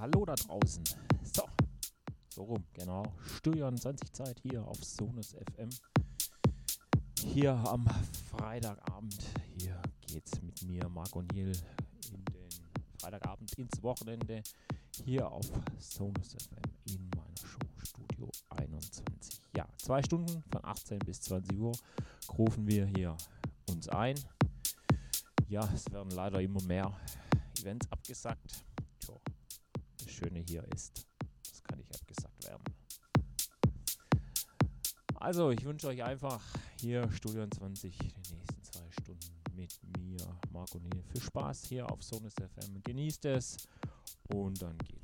hallo da draußen. So, so rum, genau. Studio 20 Zeit hier auf Sonus FM. Hier am Freitagabend. Hier geht's mit mir, Marc O'Neill, in den Freitagabend ins Wochenende. Hier auf Sonus FM in meiner Show Studio 21. Ja, zwei Stunden von 18 bis 20 Uhr rufen wir hier uns ein. Ja, es werden leider immer mehr Events abgesagt. Schöne hier ist, das kann nicht abgesagt werden. Also, ich wünsche euch einfach hier Studio 20 die nächsten zwei Stunden mit mir, Marco Niel. Viel Spaß hier auf Sonus FM. Genießt es und dann geht's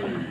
Thank you.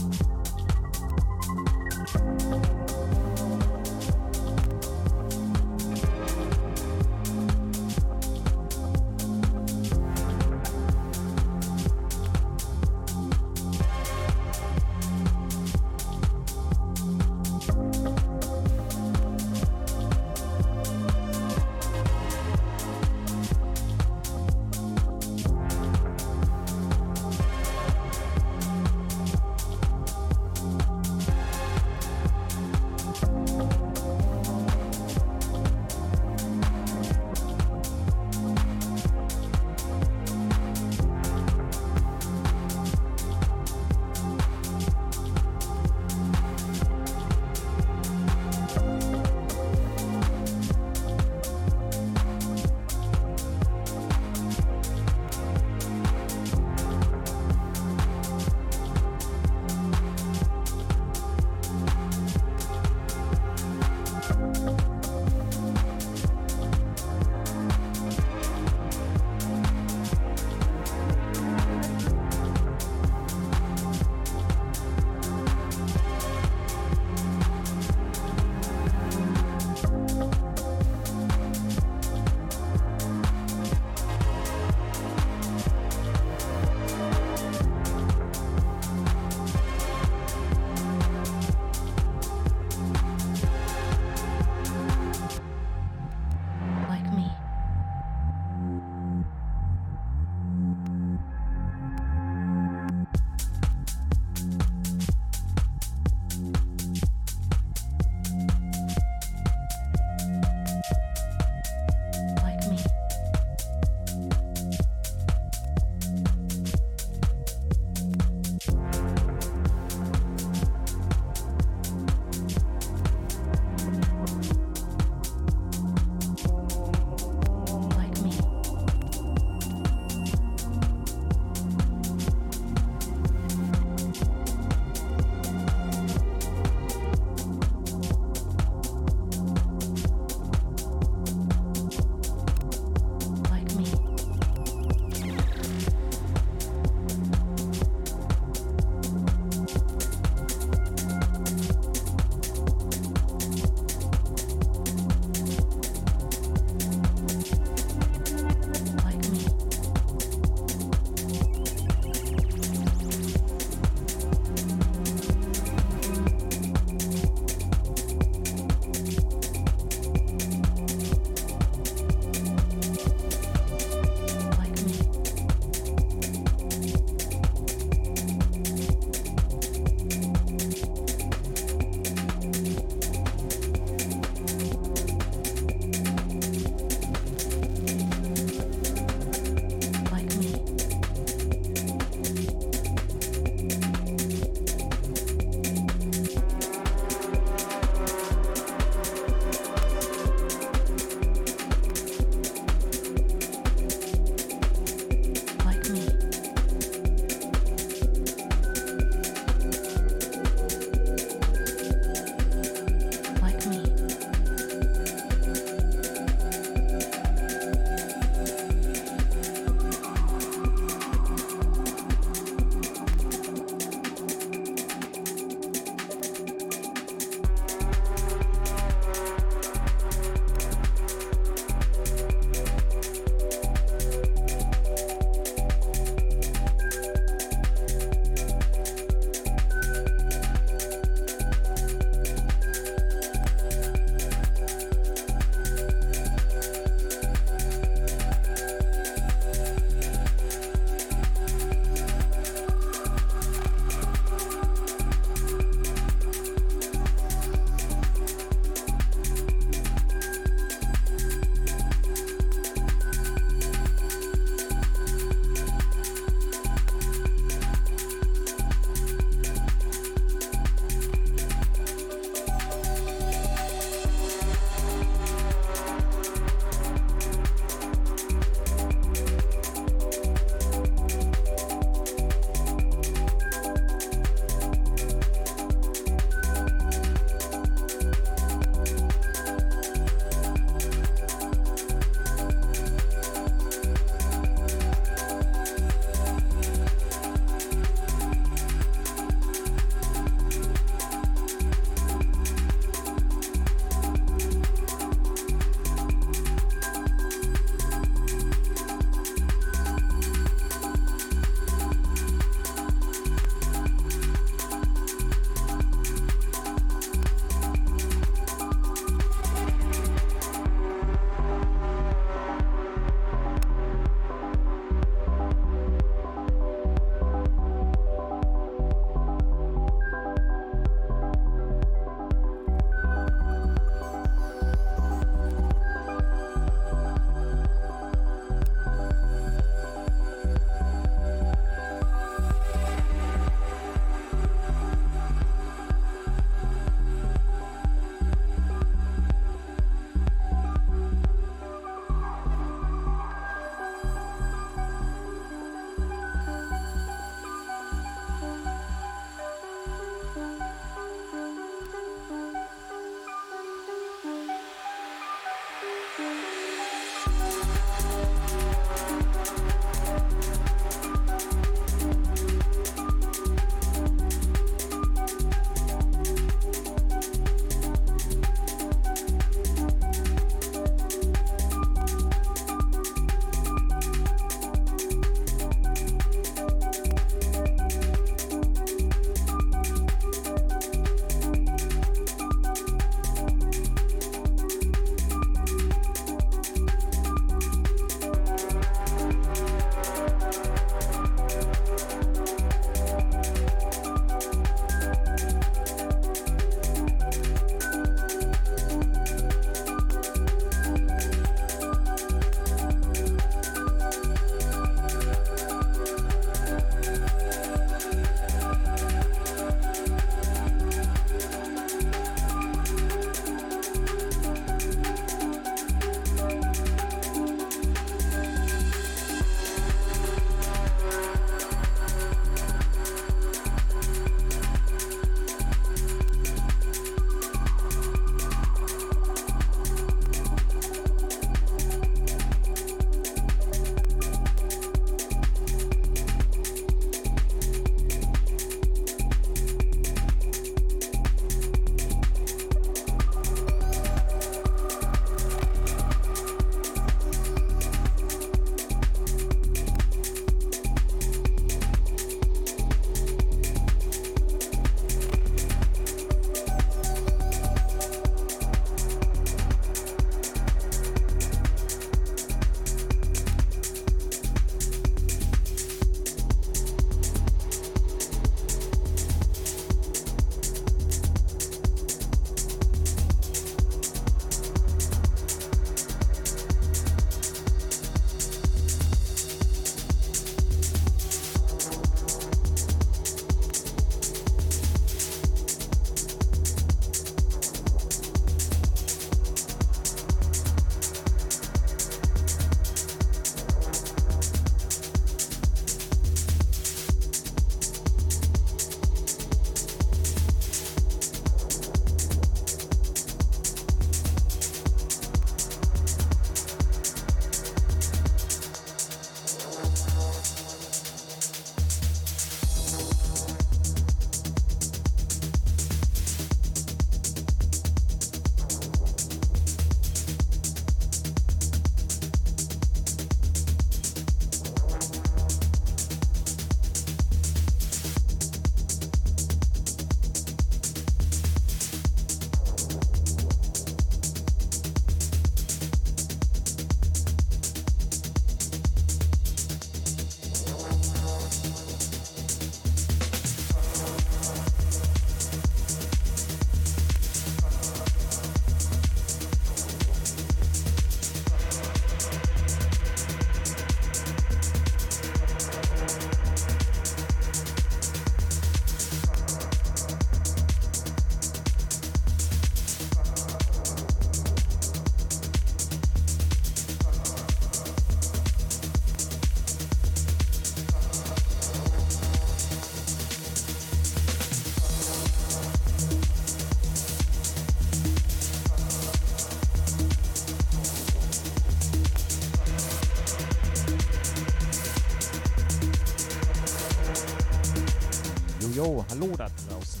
Hallo da draußen.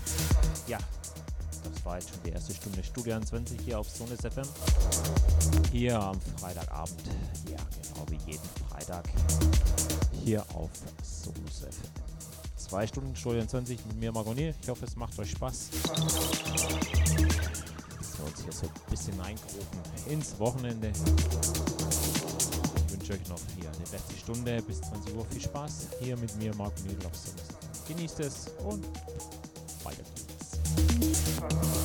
Ja, das war jetzt schon die erste Stunde Studio 20 hier auf Sonus FM. Hier am Freitagabend. Ja, genau wie jeden Freitag. Hier auf Sonus FM. Zwei Stunden Studio 20 mit mir, Margonier. Ich hoffe, es macht euch Spaß. Dass wir hier so ein bisschen eingrufen ins Wochenende. Ich wünsche euch noch hier eine letzte Stunde bis 20 Uhr viel Spaß. Hier mit mir, Margonier auf Sonus. Genießt es und weiter geht's.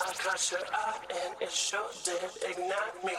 I caught your eye and it sure did ignite me.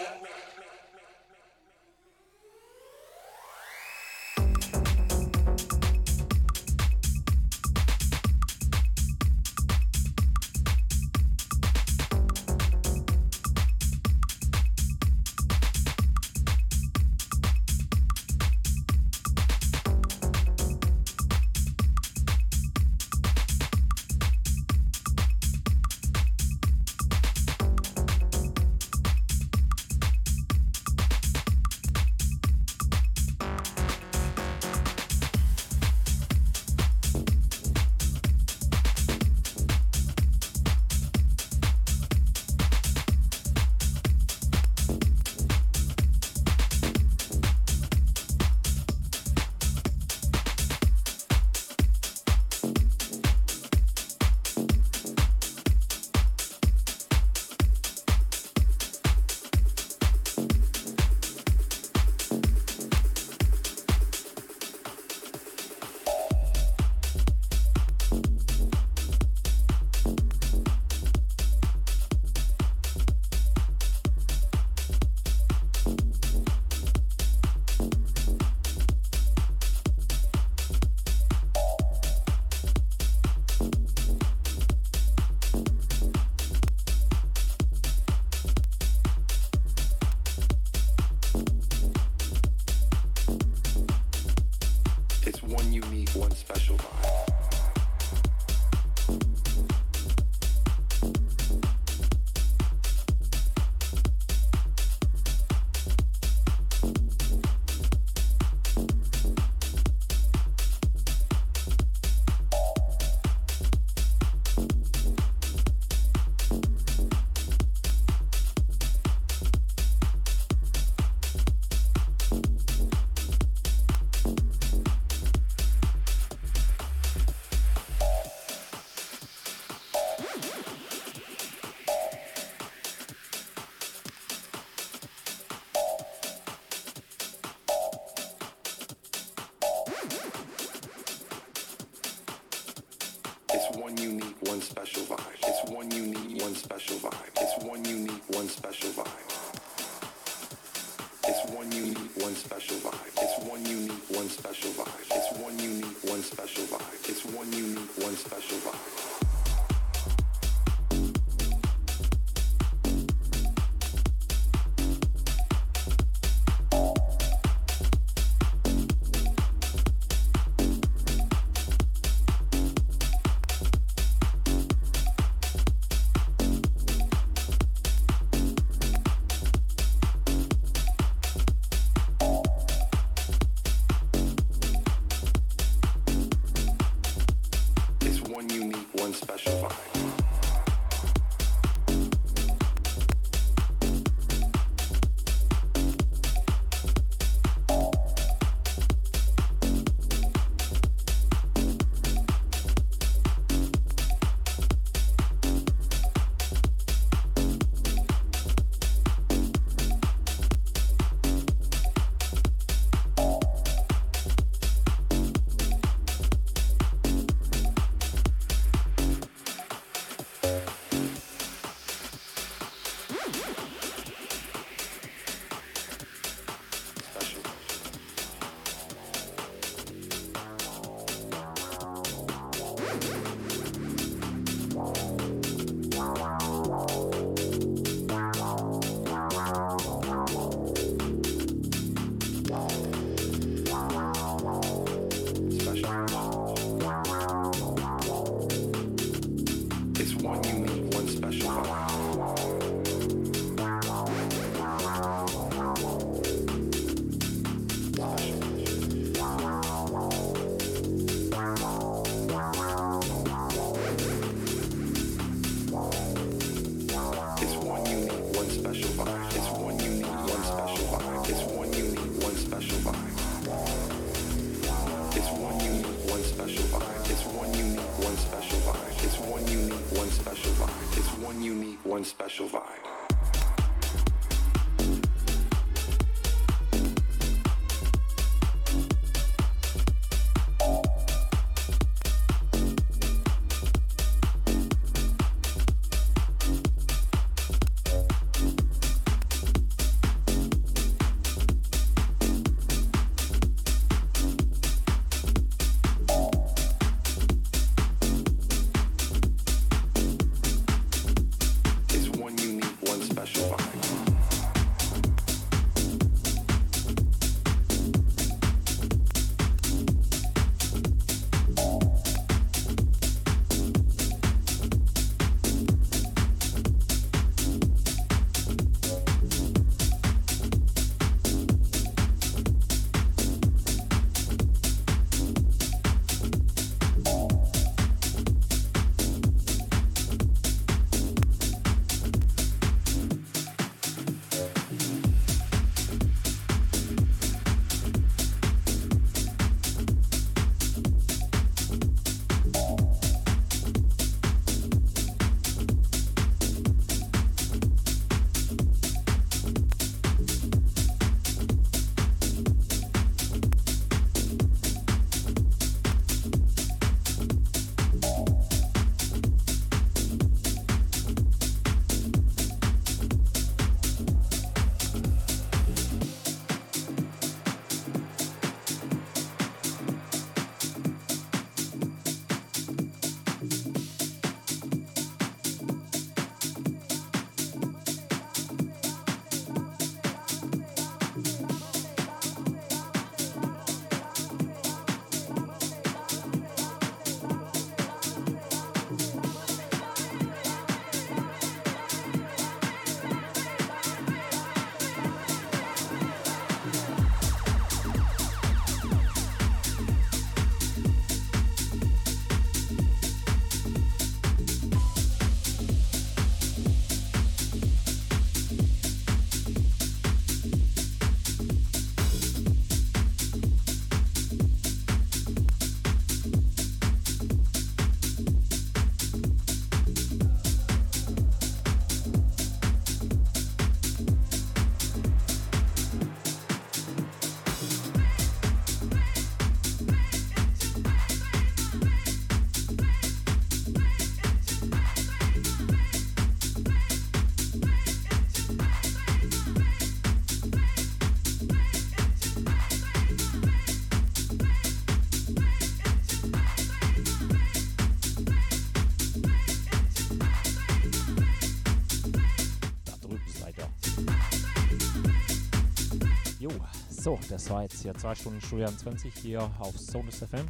So, das war jetzt hier 2 Stunden Studio 20 hier auf Sonus FM.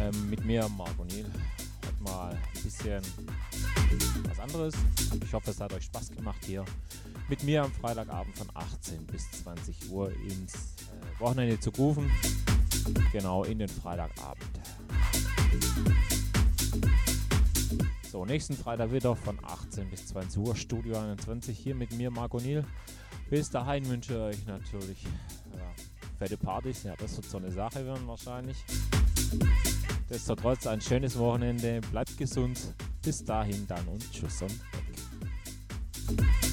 Ähm, mit mir, Marc O'Neill. Heute mal ein bisschen was anderes. Ich hoffe, es hat euch Spaß gemacht hier mit mir am Freitagabend von 18 bis 20 Uhr ins äh, Wochenende zu rufen. Genau, in den Freitagabend. So, nächsten Freitag wieder von 18 bis 20 Uhr, Studio 21, hier mit mir, Marc O'Neill. Bis dahin wünsche ich euch natürlich ja, fette Partys. Ja, das wird so eine Sache werden wahrscheinlich. Nichtsdestotrotz ein schönes Wochenende. Bleibt gesund. Bis dahin dann und tschüss und weg.